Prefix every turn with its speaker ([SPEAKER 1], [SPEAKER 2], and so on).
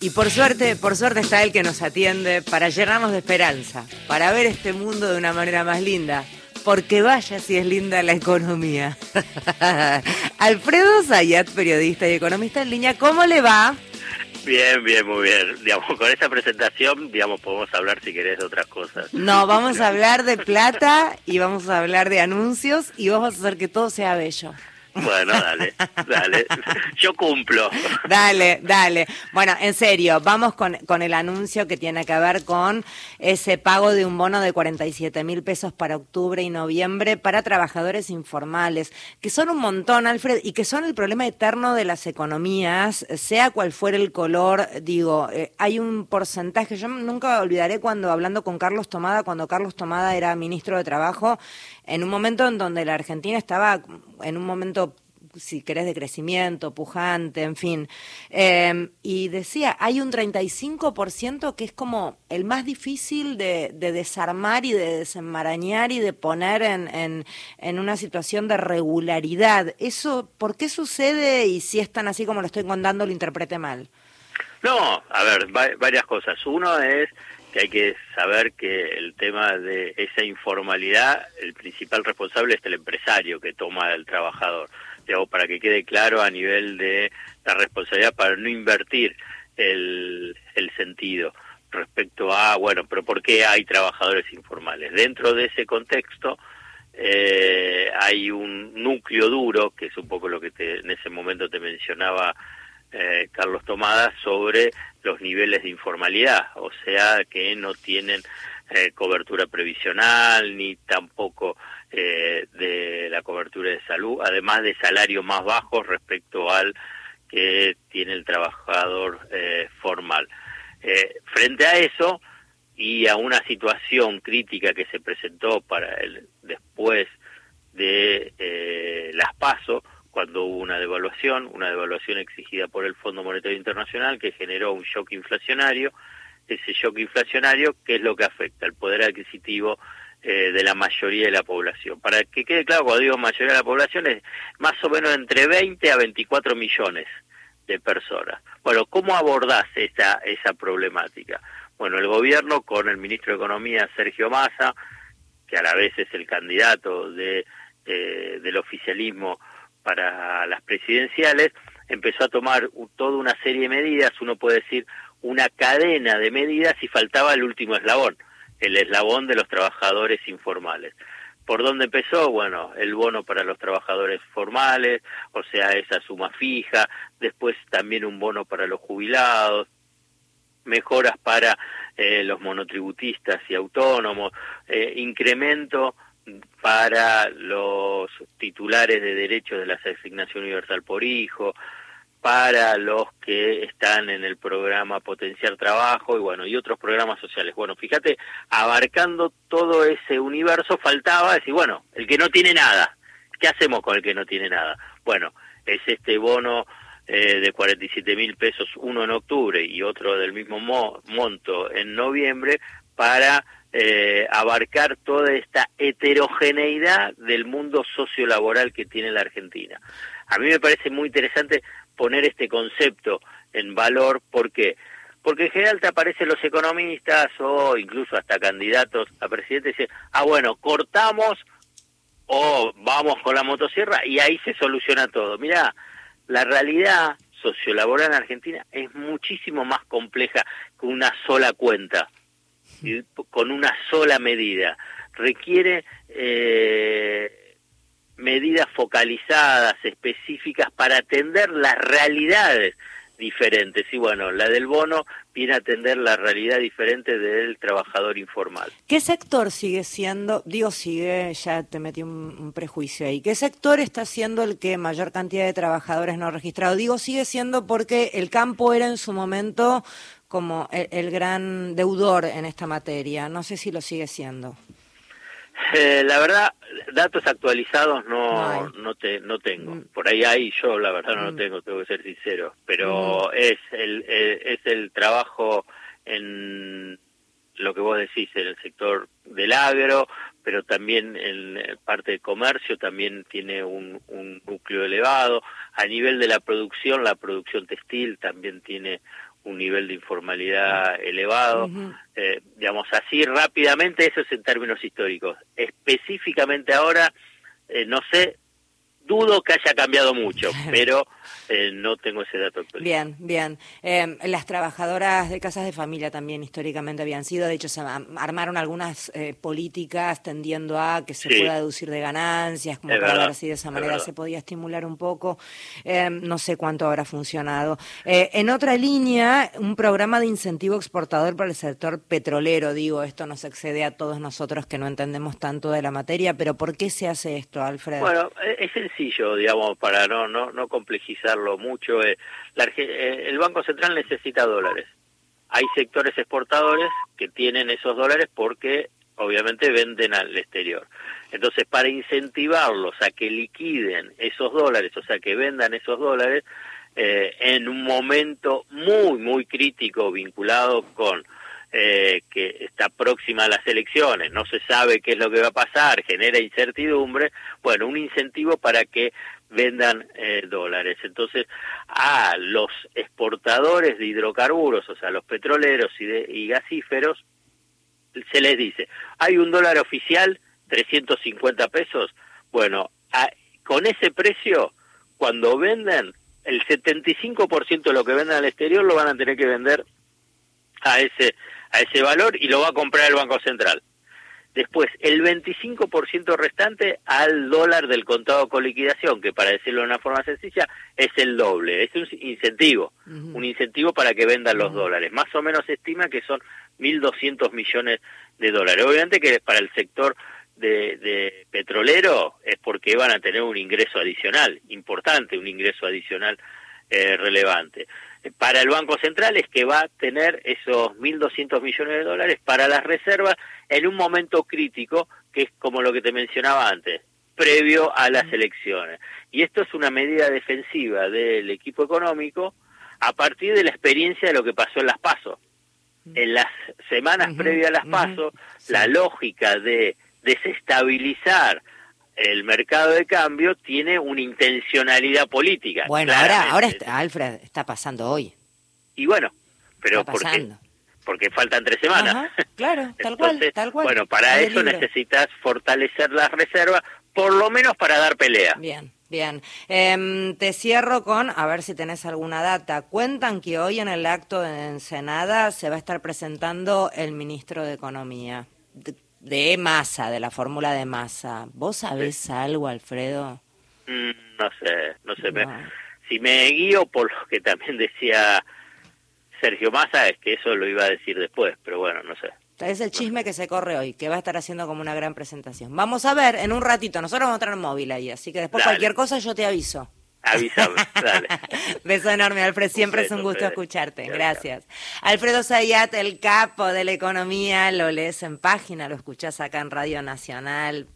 [SPEAKER 1] Y por suerte, por suerte está él que nos atiende para llenarnos de esperanza, para ver este mundo de una manera más linda. Porque vaya si es linda la economía. Alfredo Zayat, periodista y economista en línea, ¿cómo le va?
[SPEAKER 2] Bien, bien, muy bien. Digamos, con esta presentación, digamos, podemos hablar si querés de otras cosas.
[SPEAKER 1] No, vamos a hablar de plata y vamos a hablar de anuncios y vamos a hacer que todo sea bello.
[SPEAKER 2] Bueno, dale, dale. Yo cumplo.
[SPEAKER 1] Dale, dale. Bueno, en serio, vamos con, con el anuncio que tiene que ver con ese pago de un bono de 47 mil pesos para octubre y noviembre para trabajadores informales, que son un montón, Alfred, y que son el problema eterno de las economías, sea cual fuera el color. Digo, eh, hay un porcentaje, yo nunca olvidaré cuando hablando con Carlos Tomada, cuando Carlos Tomada era ministro de Trabajo, en un momento en donde la Argentina estaba en un momento si querés, de crecimiento, pujante, en fin. Eh, y decía, hay un 35% que es como el más difícil de, desarmar y de desenmarañar y de poner en, en, una situación de regularidad. ¿Eso por qué sucede y si es tan así como lo estoy contando, lo interprete mal?
[SPEAKER 2] No, a ver, varias cosas. Uno es que hay que saber que el tema de esa informalidad, el principal responsable es el empresario que toma el trabajador. Para que quede claro a nivel de la responsabilidad para no invertir el, el sentido respecto a, bueno, pero ¿por qué hay trabajadores informales? Dentro de ese contexto eh, hay un núcleo duro, que es un poco lo que te, en ese momento te mencionaba eh, Carlos Tomada sobre los niveles de informalidad, o sea que no tienen eh, cobertura previsional ni tampoco eh, de la cobertura de salud, además de salarios más bajos respecto al que tiene el trabajador formal. frente a eso y a una situación crítica que se presentó para el después de las PASO, cuando hubo una devaluación, una devaluación exigida por el Fondo Monetario Internacional que generó un shock inflacionario. Ese shock inflacionario, ¿qué es lo que afecta? El poder adquisitivo eh, de la mayoría de la población. Para que quede claro, cuando digo mayoría de la población, es más o menos entre 20 a 24 millones de personas. Bueno, ¿cómo abordás esa, esa problemática? Bueno, el gobierno con el ministro de Economía, Sergio Massa, que a la vez es el candidato de, eh, del oficialismo para las presidenciales, empezó a tomar toda una serie de medidas, uno puede decir una cadena de medidas y faltaba el último eslabón, el eslabón de los trabajadores informales. ¿Por dónde empezó? Bueno, el bono para los trabajadores formales, o sea, esa suma fija, después también un bono para los jubilados, mejoras para eh, los monotributistas y autónomos, eh, incremento para los titulares de derechos de la asignación universal por hijo, para los que están en el programa Potenciar Trabajo y bueno, y otros programas sociales. Bueno, fíjate, abarcando todo ese universo faltaba decir, bueno, el que no tiene nada, ¿qué hacemos con el que no tiene nada? Bueno, es este bono eh, de 47 mil pesos, uno en octubre y otro del mismo monto en noviembre, para eh, abarcar toda esta heterogeneidad del mundo sociolaboral que tiene la Argentina. A mí me parece muy interesante poner este concepto en valor, ¿por qué? Porque en general te aparecen los economistas o incluso hasta candidatos a presidente y dicen, ah bueno, cortamos o vamos con la motosierra y ahí se soluciona todo. Mira, la realidad sociolaboral en Argentina es muchísimo más compleja que una sola cuenta con una sola medida. Requiere eh, medidas focalizadas, específicas, para atender las realidades diferentes. Y bueno, la del bono viene a atender la realidad diferente del trabajador informal.
[SPEAKER 1] ¿Qué sector sigue siendo, digo sigue, ya te metí un, prejuicio ahí, qué sector está siendo el que mayor cantidad de trabajadores no registrados? Digo sigue siendo porque el campo era en su momento como el, gran deudor en esta materia. No sé si lo sigue siendo.
[SPEAKER 2] Eh, la verdad, datos actualizados no no, te, no tengo. Mm. Por ahí hay, yo la verdad no lo mm. tengo, tengo que ser sincero. Pero mm. es el eh, es el trabajo en lo que vos decís en el sector del agro, pero también en parte de comercio también tiene un, un núcleo elevado. A nivel de la producción, la producción textil también tiene un nivel de informalidad elevado. Eh, digamos, así rápidamente, eso es en términos históricos. Específicamente ahora, eh, no sé, dudo que haya cambiado mucho, pero eh, no tengo ese dato
[SPEAKER 1] Bien, bien. Eh, las trabajadoras de casas de familia también históricamente habían sido, de hecho se armaron algunas eh, políticas tendiendo a que se pueda deducir de ganancias, como para ver si de esa manera se podía estimular un poco. no sé cuánto habrá funcionado. en otra línea, un programa de incentivo exportador para el sector petrolero, digo, esto nos excede a todos nosotros que no entendemos tanto de la materia, pero ¿por qué se hace esto, Alfredo?
[SPEAKER 2] Bueno, es sencillo, digamos, para no, no, no complejizar mucho. Eh, eh, el Banco Central necesita dólares. Hay sectores exportadores que tienen esos dólares porque obviamente venden al exterior. Entonces, para incentivarlos a que liquiden esos dólares, o sea, que vendan esos dólares, eh, en un momento muy, muy crítico vinculado con que está próxima a las elecciones, no se sabe qué es lo que va a pasar, genera incertidumbre, bueno, un incentivo para que vendan eh, dólares. Entonces, a los exportadores de hidrocarburos, o sea, los petroleros y, de, y gasíferos, se les dice, hay un dólar oficial, 350 pesos, bueno, con ese precio, cuando venden, el 75% de lo que venden al exterior lo van a tener que vender a ese, a ese valor y lo va a comprar el Banco Central. Después, el 25% restante al dólar del contado con liquidación, que para decirlo de una forma sencilla, es el doble. Es un incentivo, un incentivo para que vendan los dólares. Más o menos se estima que son 1.200 millones de dólares. Obviamente que para el sector de, petrolero es porque van a tener un ingreso adicional, importante, un ingreso adicional eh, relevante para el Banco Central es que va a tener esos 1.200 millones de dólares para las reservas en un momento crítico, que es como lo que te mencionaba antes, previo a las elecciones. Y esto es una medida defensiva del equipo económico a partir de la experiencia de lo que pasó en las PASO. En las semanas previas a las PASO, la lógica de desestabilizar el mercado de cambio tiene una intencionalidad política.
[SPEAKER 1] Bueno, ahora, ahora está, Alfred, está pasando hoy.
[SPEAKER 2] Y bueno, pero porque, porque faltan tres semanas.
[SPEAKER 1] claro, tal cual, tal cual.
[SPEAKER 2] Bueno, para eso necesitas fortalecer las reservas, por lo menos para dar pelea.
[SPEAKER 1] Bien. Bien, em, te cierro con, a ver si tenés alguna data. Cuentan que hoy en el acto de Ensenada se va a estar presentando el ministro de Economía de masa, de la fórmula de masa. ¿Vos sabés algo, Alfredo?
[SPEAKER 2] Mm, no sé, no sé. si me guío por lo que también decía Sergio Massa, es que eso lo iba a decir después, pero bueno, no sé.
[SPEAKER 1] Es el chisme que se corre hoy, que va a estar haciendo como una gran presentación. Vamos a ver en un ratito, nosotros vamos a tener móvil ahí, así que después cualquier cosa yo te aviso.
[SPEAKER 2] Avísame, dale.
[SPEAKER 1] Beso enorme, Alfred. Siempre es un gusto escucharte. Gracias. Alfredo Zayat, el capo de la economía, lo lees en página, lo escuchás acá en Radio Nacional.